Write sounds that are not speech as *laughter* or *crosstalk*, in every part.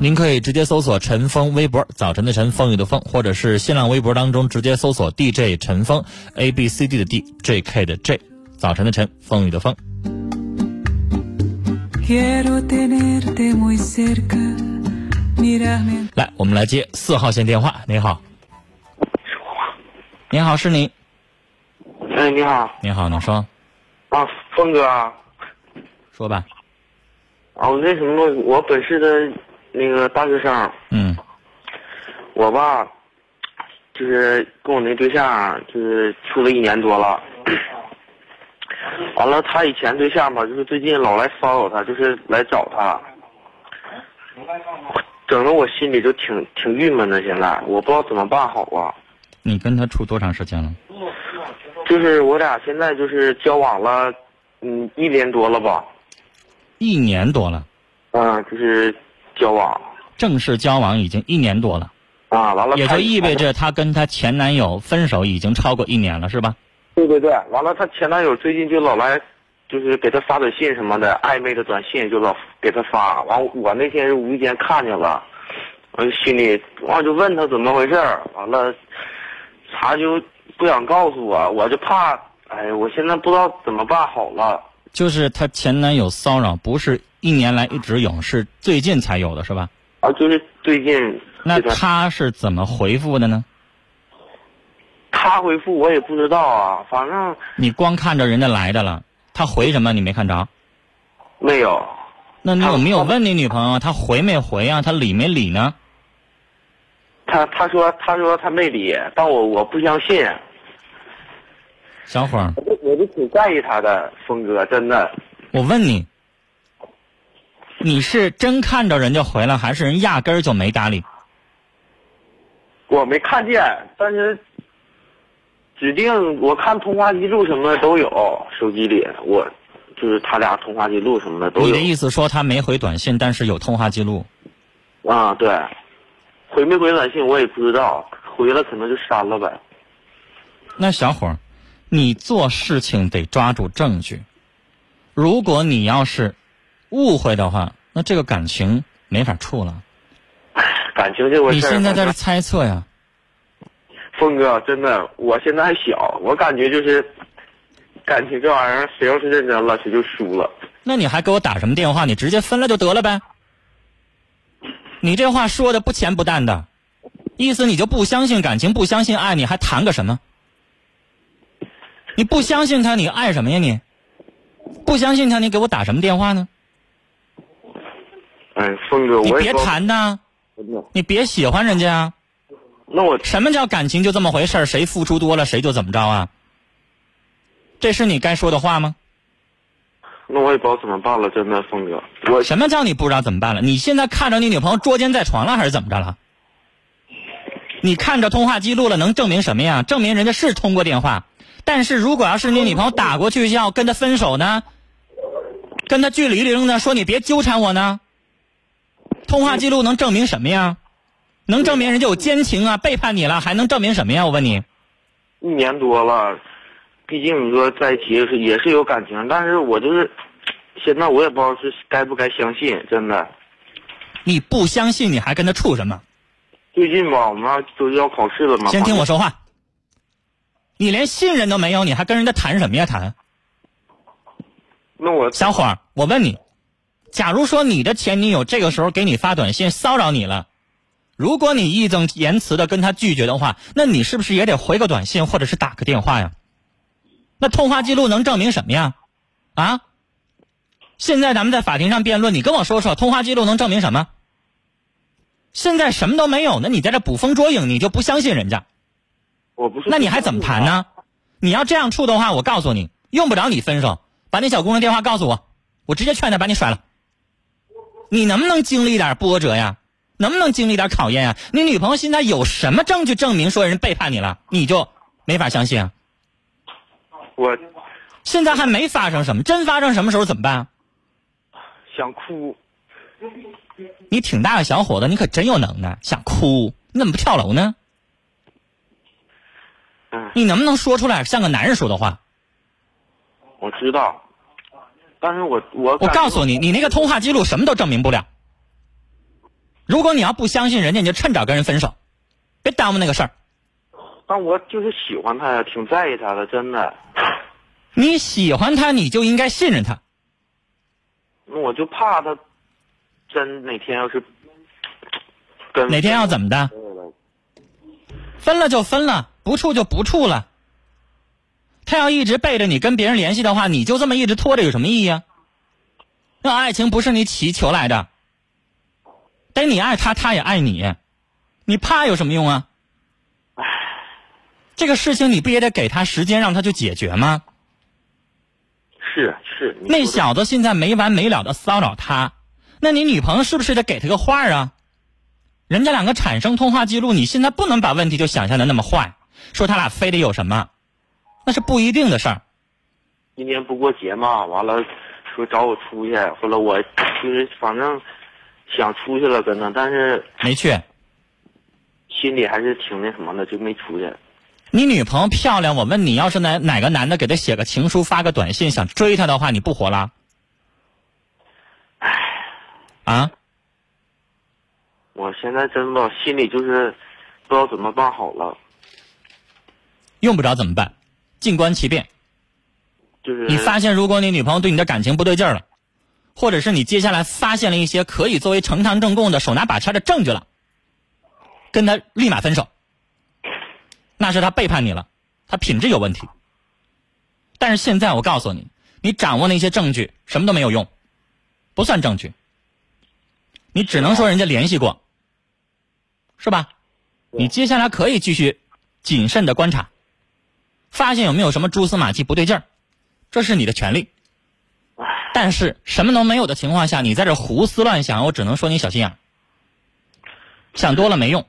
您可以直接搜索陈峰微博，早晨的晨，风雨的风，或者是新浪微博当中直接搜索 DJ 陈峰，A B C D 的 D，J K 的 J，早晨的晨，风雨的风。来，我们来接四号线电话。你好，你好，是你。哎，你好。你好，你说？啊，峰哥。说吧。哦，那什么，我本市的那个大学生，嗯，我吧，就是跟我那对象就是处了一年多了，完了他以前对象吧，就是最近老来骚扰他，就是来找他，整的我心里就挺挺郁闷的。现在我不知道怎么办好啊。你跟他处多长时间了？就是我俩现在就是交往了，嗯，一年多了吧。一年多了，嗯，就是交往，正式交往已经一年多了，啊，完了，也就意味着她跟她前男友分手已经超过一年了，是吧？对对对，完了，她前男友最近就老来，就是给她发短信什么的，暧昧的短信就老给她发，完我那天是无意间看见了，我就心里，完就问他怎么回事完了，他就不想告诉我，我就怕，哎，我现在不知道怎么办好了。就是她前男友骚扰，不是一年来一直有，是最近才有的，是吧？啊，就是最近。那他是怎么回复的呢？他回复我也不知道啊，反正。你光看着人家来的了，他回什么你没看着？没有。那你有没有问你女朋友，他回没回啊？他理没理呢？他他说他说他没理，但我我不相信。小伙儿，我我就挺在意他的，峰哥，真的。我问你，你是真看着人家回来，还是人压根儿就没搭理？我没看见，但是指定我看通话记录什么的都有，手机里我就是他俩通话记录什么的都有。你的意思说他没回短信，但是有通话记录？啊，对，回没回短信我也不知道，回了可能就删了呗。那小伙儿。你做事情得抓住证据，如果你要是误会的话，那这个感情没法处了。感情这回事你现在在这猜测呀？峰哥，真的，我现在还小，我感觉就是感情这玩意儿，谁要是认真了，谁就输了。那你还给我打什么电话？你直接分了就得了呗。你这话说的不咸不淡的，意思你就不相信感情，不相信爱，你还谈个什么？你不相信他，你爱什么呀？你不相信他，你给我打什么电话呢？哎，峰哥，你别谈呐，你别喜欢人家。那我什么叫感情就这么回事儿？谁付出多了谁就怎么着啊？这是你该说的话吗？那我也不知道怎么办了，真的，峰哥，我什么叫你不知道怎么办了？你现在看着你女朋友捉奸在床了，还是怎么着了？你看着通话记录了，能证明什么呀？证明人家是通过电话。但是如果要是你女朋友打过去要跟他分手呢，跟他据理力争呢，说你别纠缠我呢，通话记录能证明什么呀？能证明人家有奸情啊，背叛你了，还能证明什么呀？我问你，一年多了，毕竟你说在一起是也是有感情，但是我就是现在我也不知道是该不该相信，真的。你不相信，你还跟他处什么？最近吧，我们那都要考试了嘛。先听我说话。你连信任都没有，你还跟人家谈什么呀？谈？那我小伙儿，我问你，假如说你的前女友这个时候给你发短信骚扰你了，如果你义正言辞的跟他拒绝的话，那你是不是也得回个短信或者是打个电话呀？那通话记录能证明什么呀？啊？现在咱们在法庭上辩论，你跟我说说，通话记录能证明什么？现在什么都没有，呢你在这捕风捉影，你就不相信人家？我不是。那你还怎么谈呢？你要这样处的话，我告诉你，用不着你分手，把那小姑娘电话告诉我，我直接劝她把你甩了。你能不能经历点波折呀？能不能经历点考验呀？你女朋友现在有什么证据证明说人背叛你了？你就没法相信啊？我现在还没发生什么，真发生什么时候怎么办？想哭。你挺大个小伙子，你可真有能耐，想哭，你怎么不跳楼呢？你能不能说出来像个男人说的话？我知道，但是我我我告诉你，你那个通话记录什么都证明不了。如果你要不相信人家，你就趁早跟人分手，别耽误那个事儿。但我就是喜欢他呀，挺在意他的，真的。你喜欢他，你就应该信任他。那我就怕他。真哪天要是跟哪天要怎么的？分了就分了，不处就不处了。他要一直背着你跟别人联系的话，你就这么一直拖着有什么意义啊？那爱情不是你祈求来的，得你爱他，他也爱你，你怕有什么用啊？这个事情你不也得给他时间让他去解决吗？是是。那小子现在没完没了的骚扰他。那你女朋友是不是得给他个话啊？人家两个产生通话记录，你现在不能把问题就想象的那么坏，说他俩非得有什么，那是不一定的事儿。今年不过节嘛，完了说找我出去，后来我就是反正想出去了跟他，但是没去，心里还是挺那什么的，就没出去。你女朋友漂亮，我问你，要是哪哪个男的给她写个情书、发个短信想追她的话，你不活了？啊！我现在真的心里就是不知道怎么办好了。用不着怎么办，静观其变。就是你发现，如果你女朋友对你的感情不对劲儿了，或者是你接下来发现了一些可以作为呈堂证供的手拿把掐的证据了，跟他立马分手。那是他背叛你了，他品质有问题。但是现在我告诉你，你掌握那些证据什么都没有用，不算证据。你只能说人家联系过，是吧？你接下来可以继续谨慎的观察，发现有没有什么蛛丝马迹不对劲儿，这是你的权利。但是什么都没有的情况下，你在这胡思乱想，我只能说你小心眼，想多了没用。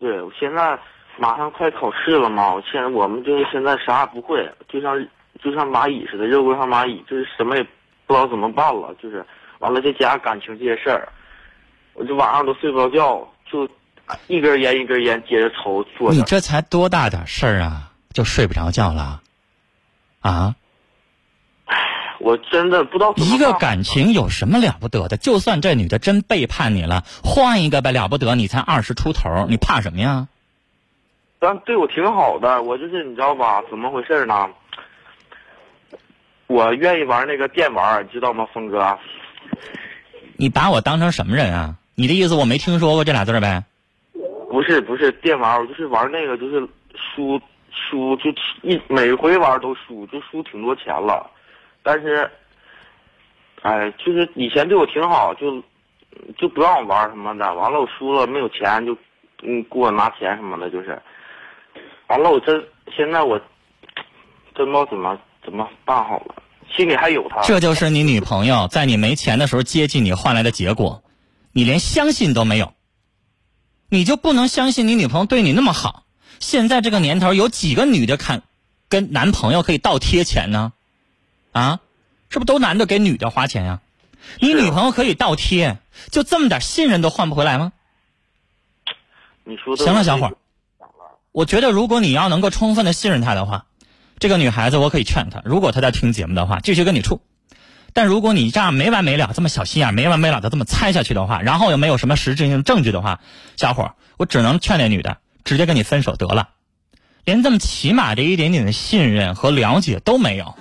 对，我现在马上快考试了嘛，我现在我们就是现在啥也不会，就像就像蚂蚁似的，热锅上蚂蚁，就是什么也不知道怎么办了，就是。完了，再加感情这些事儿，我就晚上都睡不着觉，就一根烟一根烟接着抽。你这才多大点事儿啊，就睡不着觉了？啊？我真的不知道。一个感情有什么了不得的？就算这女的真背叛你了，换一个呗，了不得？你才二十出头，你怕什么呀？但对我挺好的，我就是你知道吧？怎么回事呢？我愿意玩那个电玩，知道吗，峰哥？你把我当成什么人啊？你的意思我没听说过这俩字呗？不是不是电玩，我就是玩那个，就是输输就一每回玩都输，就输挺多钱了。但是，哎，就是以前对我挺好，就就不让我玩什么的。完了我输了没有钱，就嗯给我拿钱什么的，就是。完了，我这现在我真不知道怎么怎么办好了，心里还有他。这就是你女朋友在你没钱的时候接近你换来的结果，你连相信都没有。你就不能相信你女朋友对你那么好？现在这个年头，有几个女的看跟男朋友可以倒贴钱呢？啊，是不是都男的给女的花钱呀？你女朋友可以倒贴，就这么点信任都换不回来吗？你说的行了，小伙儿，我觉得如果你要能够充分的信任她的话，这个女孩子我可以劝她，如果她在听节目的话，继续跟你处。但如果你这样没完没了，这么小心眼，没完没了的这么猜下去的话，然后又没有什么实质性证据的话，小伙儿，我只能劝那女的直接跟你分手得了。连这么起码的一点点的信任和了解都没有，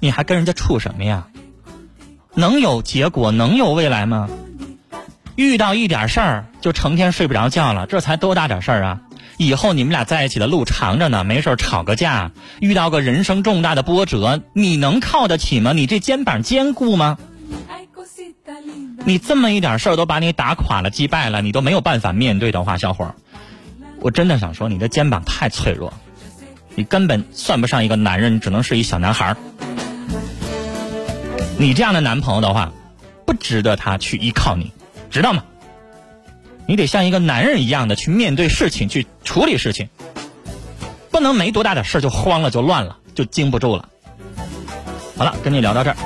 你还跟人家处什么呀？能有结果，能有未来吗？遇到一点事儿就成天睡不着觉了，这才多大点事儿啊！以后你们俩在一起的路长着呢，没事儿吵个架，遇到个人生重大的波折，你能靠得起吗？你这肩膀坚固吗？你这么一点事儿都把你打垮了、击败了，你都没有办法面对的话，小伙儿，我真的想说，你的肩膀太脆弱，你根本算不上一个男人，你只能是一小男孩儿。你这样的男朋友的话，不值得他去依靠你，知道吗？你得像一个男人一样的去面对事情，去处理事情，不能没多大点事就慌了，就乱了，就经不住了。好了，跟你聊到这儿。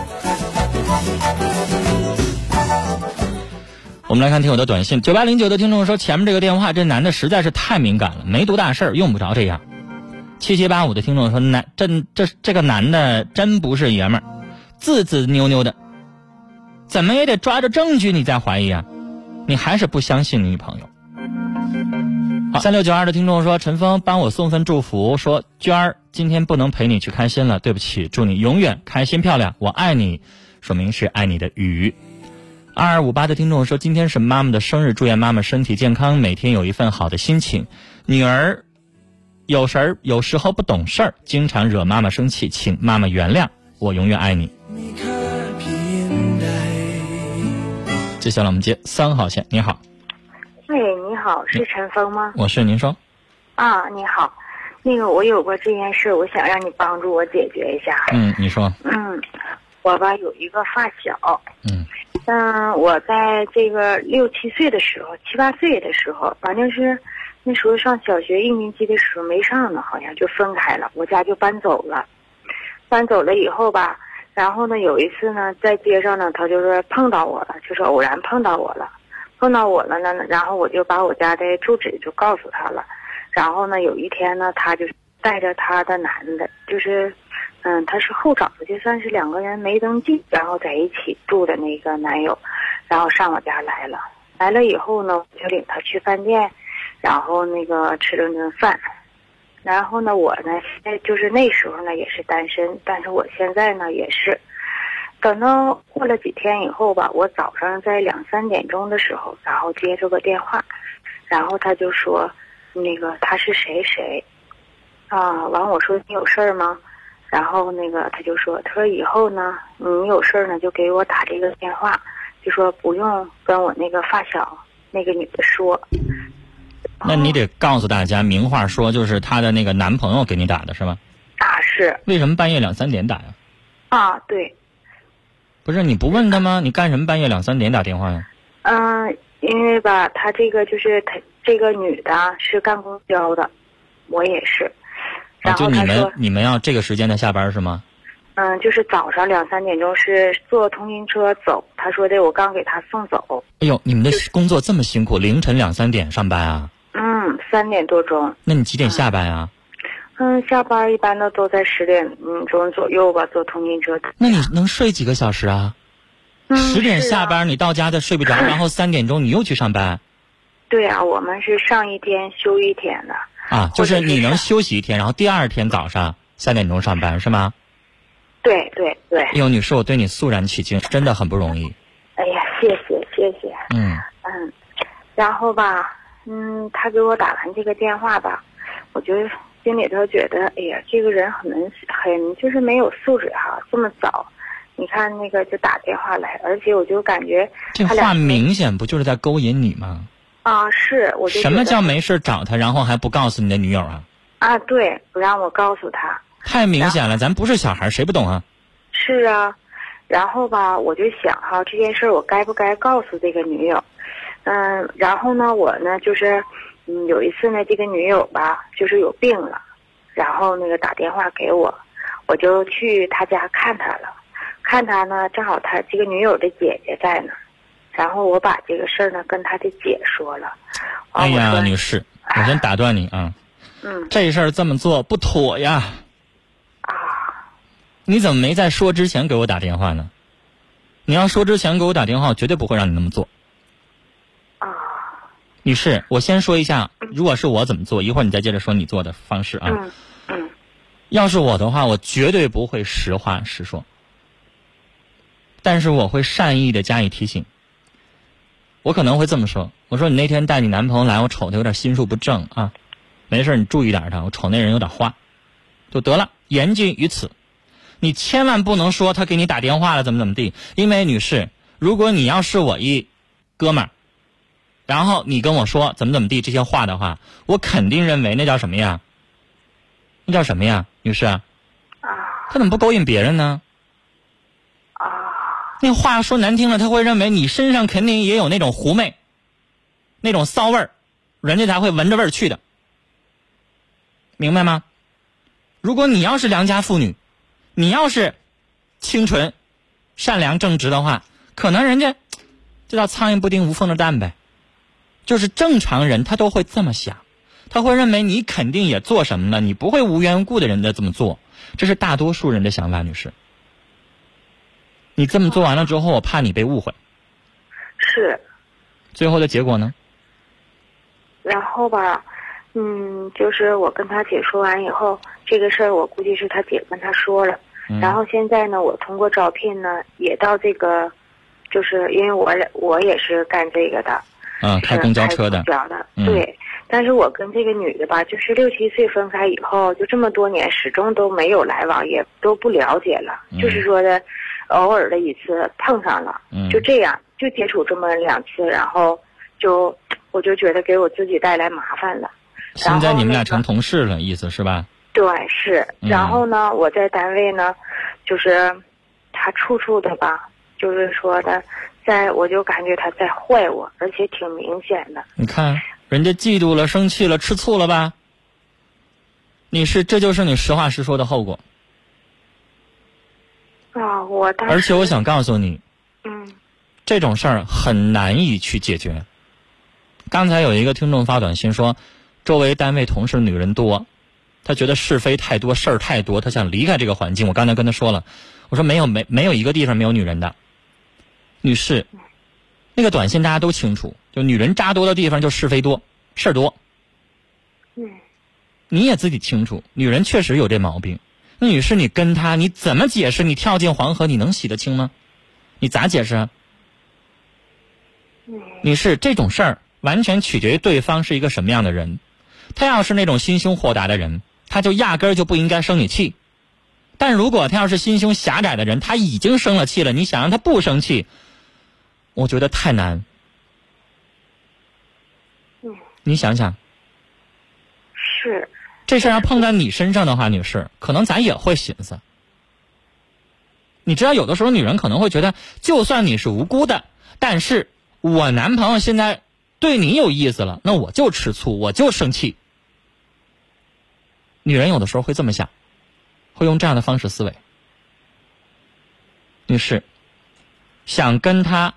我们来看听友的短信，九八零九的听众说，前面这个电话，这男的实在是太敏感了，没多大事儿，用不着这样。七七八五的听众说，男这这这个男的真不是爷们儿，自自扭扭的，怎么也得抓着证据你再怀疑啊。你还是不相信你女朋友？好，三六九二的听众说：“陈峰，帮我送份祝福，说娟儿今天不能陪你去开心了，对不起，祝你永远开心漂亮，我爱你。”说明是爱你的雨。二二五八的听众说：“今天是妈妈的生日，祝愿妈妈身体健康，每天有一份好的心情。女儿有时儿有时候不懂事儿，经常惹妈妈生气，请妈妈原谅，我永远爱你。”接下来我们接三号线，你好。喂，你好，是陈峰吗？我是，您说。啊，你好，那个我有过这件事，我想让你帮助我解决一下。嗯，你说。嗯，我吧有一个发小。嗯。嗯，我在这个六七岁的时候，七八岁的时候，反正是那时候上小学一年级的时候没上呢，好像就分开了，我家就搬走了。搬走了以后吧。然后呢，有一次呢，在街上呢，他就是碰到我了，就是偶然碰到我了，碰到我了呢，然后我就把我家的住址就告诉他了。然后呢，有一天呢，他就带着他的男的，就是，嗯，他是后找的，就算是两个人没登记，然后在一起住的那个男友，然后上我家来了。来了以后呢，就领他去饭店，然后那个吃了顿饭。然后呢，我呢，在就是那时候呢也是单身，但是我现在呢也是，等到过了几天以后吧，我早上在两三点钟的时候，然后接着个电话，然后他就说，那个他是谁谁，啊，完我说你有事儿吗？然后那个他就说，他说以后呢，你有事儿呢就给我打这个电话，就说不用跟我那个发小那个女的说。那你得告诉大家，明话说，就是她的那个男朋友给你打的是吗？啊，是。为什么半夜两三点打呀？啊，对。不是你不问他吗？你干什么半夜两三点打电话呀？嗯，因为吧，他这个就是他这个女的是干公交的，我也是。啊，就你们你们要这个时间才下班是吗？嗯，就是早上两三点钟是坐通勤车走。他说的，我刚给他送走。哎呦，你们的工作这么辛苦，凌晨两三点上班啊？嗯，三点多钟。那你几点下班啊？嗯，下班一般的都在十点钟左右吧，坐通勤车。那你能睡几个小时啊？十点下班，你到家再睡不着，然后三点钟你又去上班。对啊，我们是上一天休一天的。啊，就是你能休息一天，然后第二天早上三点钟上班是吗？对对对。哎呦，女士，我对你肃然起敬，真的很不容易。哎呀，谢谢谢谢。嗯。嗯，然后吧。嗯，他给我打完这个电话吧，我就心里头觉得，哎呀，这个人很很就是没有素质哈，这么早，你看那个就打电话来，而且我就感觉这话明显不就是在勾引你吗？啊，是，我就什么叫没事找他，然后还不告诉你的女友啊？啊？对，不让我告诉他。太明显了，咱不是小孩，谁不懂啊？是啊，然后吧，我就想哈，这件事我该不该告诉这个女友？嗯，然后呢，我呢就是，嗯，有一次呢，这个女友吧，就是有病了，然后那个打电话给我，我就去她家看她了。看她呢，正好她这个女友的姐姐在呢，然后我把这个事儿呢跟他的姐说了。哎呀，女士，我先打断你啊，嗯这事儿这么做不妥呀。啊你怎么没在说之前给我打电话呢？你要说之前给我打电话，我绝对不会让你那么做。啊女士，我先说一下，如果是我怎么做，一会儿你再接着说你做的方式啊。嗯嗯要是我的话，我绝对不会实话实说，但是我会善意的加以提醒。我可能会这么说：我说你那天带你男朋友来，我瞅他有点心术不正啊，没事你注意点他，我瞅那人有点花，就得了，言尽于此。你千万不能说他给你打电话了怎么怎么地，因为女士，如果你要是我一哥们儿，然后你跟我说怎么怎么地这些话的话，我肯定认为那叫什么呀？那叫什么呀，女士？啊他怎么不勾引别人呢？那话说难听了，他会认为你身上肯定也有那种狐媚，那种骚味儿，人家才会闻着味儿去的，明白吗？如果你要是良家妇女，你要是清纯、善良、正直的话，可能人家这叫苍蝇不叮无缝的蛋呗。就是正常人他都会这么想，他会认为你肯定也做什么了，你不会无缘无故的人家这么做，这是大多数人的想法，女士。你这么做完了之后，我怕你被误会，是。最后的结果呢？然后吧，嗯，就是我跟他姐说完以后，这个事儿我估计是他姐跟他说了。嗯然后现在呢，我通过招聘呢，也到这个，就是因为我我也是干这个的，嗯，开公交车的，公交的，嗯对。但是我跟这个女的吧，就是六七岁分开以后，就这么多年始终都没有来往，也都不了解了。嗯就是说的，偶尔的一次碰上了，嗯就这样就接触这么两次，然后就我就觉得给我自己带来麻烦了。现在你们俩成同事了，意思是吧？对，是。嗯然后呢，我在单位呢，就是他处处的吧，就是说的，在我就感觉他在坏我，而且挺明显的。你看人家嫉妒了、生气了、吃醋了吧？你是，这就是你实话实说的后果。啊，我当时而且我想告诉你，嗯这种事儿很难以去解决。刚才有一个听众发短信说，周围单位同事女人多，他觉得是非太多，事儿太多，他想离开这个环境。我刚才跟他说了，我说没有没没有一个地方没有女人的，女士，那个短信大家都清楚，就女人渣多的地方就是非多，事儿多。嗯你也自己清楚，女人确实有这毛病。那女士，你跟他你怎么解释？你跳进黄河，你能洗得清吗？你咋解释女士，这种事儿完全取决于对方是一个什么样的人。他要是那种心胸豁达的人，他就压根儿就不应该生你气。但如果他要是心胸狭窄的人，他已经生了气了，你想让他不生气，我觉得太难。嗯，你想想，是这事儿要碰在你身上的话，女士，可能咱也会寻思。你知道，有的时候女人可能会觉得，就算你是无辜的，但是我男朋友现在对你有意思了，那我就吃醋，我就生气。女人有的时候会这么想，会用这样的方式思维。女士，想跟他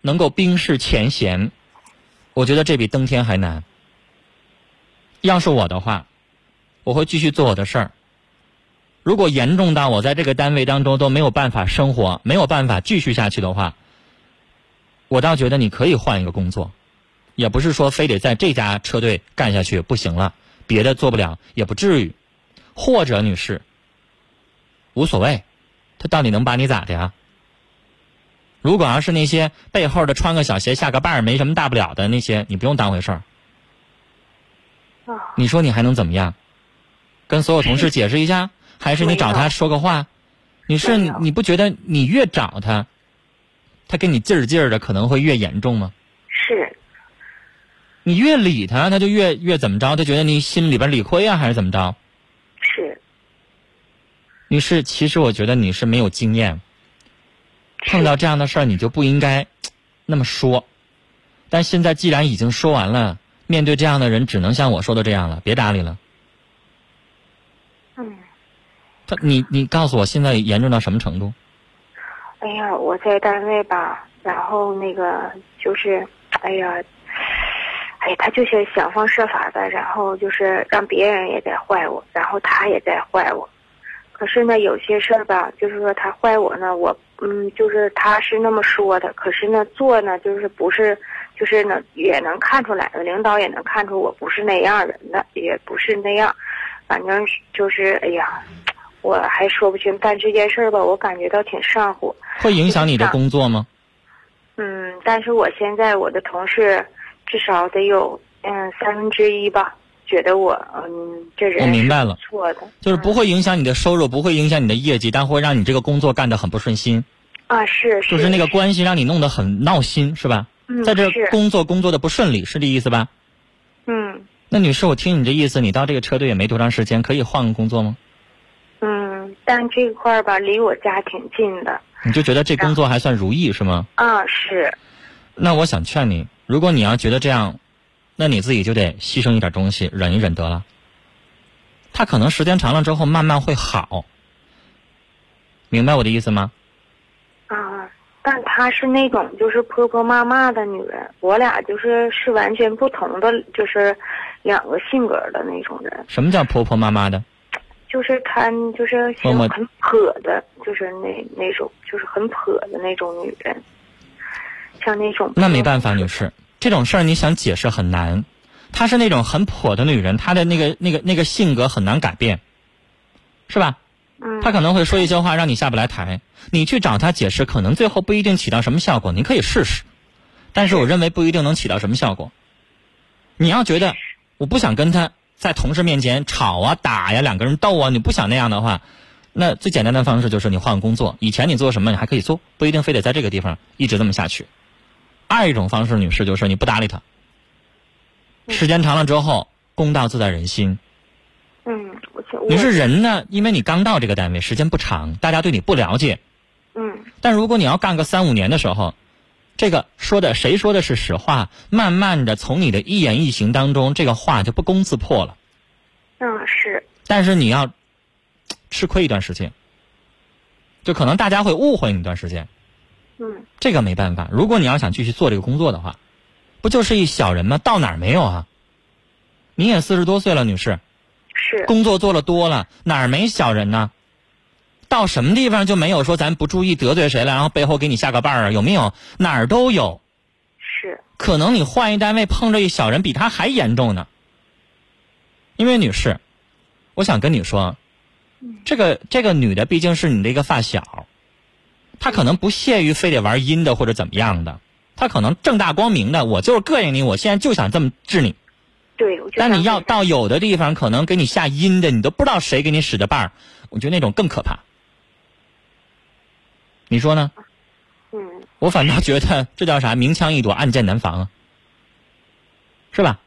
能够冰释前嫌，我觉得这比登天还难。要是我的话，我会继续做我的事儿。如果严重到我在这个单位当中都没有办法生活，没有办法继续下去的话，我倒觉得你可以换一个工作，也不是说非得在这家车队干下去不行了，别的做不了也不至于。或者女士，无所谓，他到底能把你咋的呀？如果要是那些背后的穿个小鞋下个绊儿没什么大不了的那些，你不用当回事儿。啊，你说你还能怎么样？跟所有同事 *laughs* 解释一下，还是你找他说个话？你是你不觉得你越找他，他跟你劲儿劲儿的可能会越严重吗？是你越理他，他就越越怎么着？他觉得你心里边理亏啊，还是怎么着？是你是，其实我觉得你是没有经验，碰到这样的事儿你就不应该 *tsk* 那么说。但现在既然已经说完了，面对这样的人，只能像我说的这样了，别搭理了。嗯，他，你你告诉我现在严重到什么程度？哎呀，我在单位吧，然后那个就是，哎呀，哎，他就是想方设法的，然后就是让别人也在坏我，然后他也在坏我。可是呢，有些事儿吧，就是说他坏我呢，我嗯，就是他是那么说的，可是呢，做呢就是不是，就是呢也能看出来的，领导也能看出我不是那样人的，也不是那样，反正就是哎呀，我还说不清，但这件事儿吧，我感觉到挺上火。会影响你的工作吗？嗯，但是我现在我的同事至少得有嗯三分之一吧，觉得我嗯这人我明白了是错的，就是不会影响你的收入，不会影响你的业绩，但会让你这个工作干得很不顺心，啊是是就是那个关系让你弄得很闹心，是吧？嗯在这工作工作的不顺利，是这意思吧？嗯那女士，我听你这意思，你到这个车队也没多长时间，可以换个工作吗？嗯，但这块儿吧离我家挺近的你就觉得这工作还算如意是吗？啊是那我想劝你，如果你要觉得这样，那你自己就得牺牲一点东西，忍一忍得了。他可能时间长了之后慢慢会好，明白我的意思吗？啊，但她是那种就是婆婆妈妈的女人，我俩就是是完全不同的，就是两个性格的那种人。什么叫婆婆妈妈的？就是她就是很泼的，就是那那种就是很泼的那种女人，像那种那没办法，女士，这种事儿你想解释很难。她是那种很泼的女人，她的那个那个那个性格很难改变，是吧？嗯，她可能会说一些话让你下不来台，你去找他解释，可能最后不一定起到什么效果。你可以试试，但是我认为不一定能起到什么效果。你要觉得我不想跟他在同事面前吵啊打呀，两个人斗啊，你不想那样的话，那最简单的方式就是你换个工作。以前你做什么你还可以做，不一定非得在这个地方一直这么下去。二一种方式，女士就是你不搭理他，时间长了之后，公道自在人心。嗯，你是人呢，因为你刚到这个单位，时间不长，大家对你不了解。嗯但如果你要干个三五年的时候，这个说的谁说的是实话，慢慢的从你的一言一行当中，这个话就不攻自破了。嗯是但是你要吃亏一段时间，就可能大家会误会你一段时间，嗯这个没办法。如果你要想继续做这个工作的话，不就是一小人吗？到哪儿没有啊？你也四十多岁了，女士，是工作做了多了，哪儿没小人呢？到什么地方就没有说咱不注意得罪谁了，然后背后给你下个绊儿啊？有没有？哪儿都有。是可能你换一单位碰着一小人比他还严重呢。因为女士，我想跟你说，这个这个女的毕竟是你的一个发小，她可能不屑于非得玩阴的或者怎么样的，她可能正大光明的，我就是膈应你，我现在就想这么治你。对，但你要到有的地方，可能给你下阴的，你都不知道谁给你使的绊儿，我觉得那种更可怕。你说呢？嗯我反倒觉得这叫啥？明枪易躲，暗箭难防啊，是吧？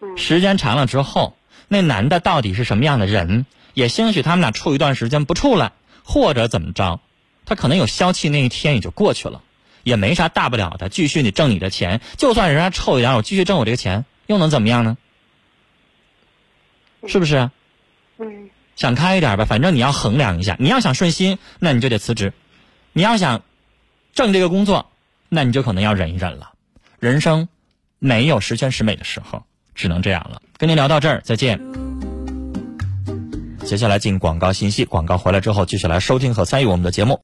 嗯时间长了之后，那男的到底是什么样的人？也兴许他们俩处一段时间不处了，或者怎么着，他可能有消气那一天也就过去了，也没啥大不了的，继续你挣你的钱。就算人家臭一点，我继续挣我这个钱，又能怎么样呢？是不是啊？嗯想开一点吧，反正你要衡量一下。你要想顺心，那你就得辞职；你要想挣这个工作，那你就可能要忍一忍了。人生没有十全十美的时候，只能这样了。跟您聊到这儿，再见。接下来进广告信息，广告回来之后继续来收听和参与我们的节目。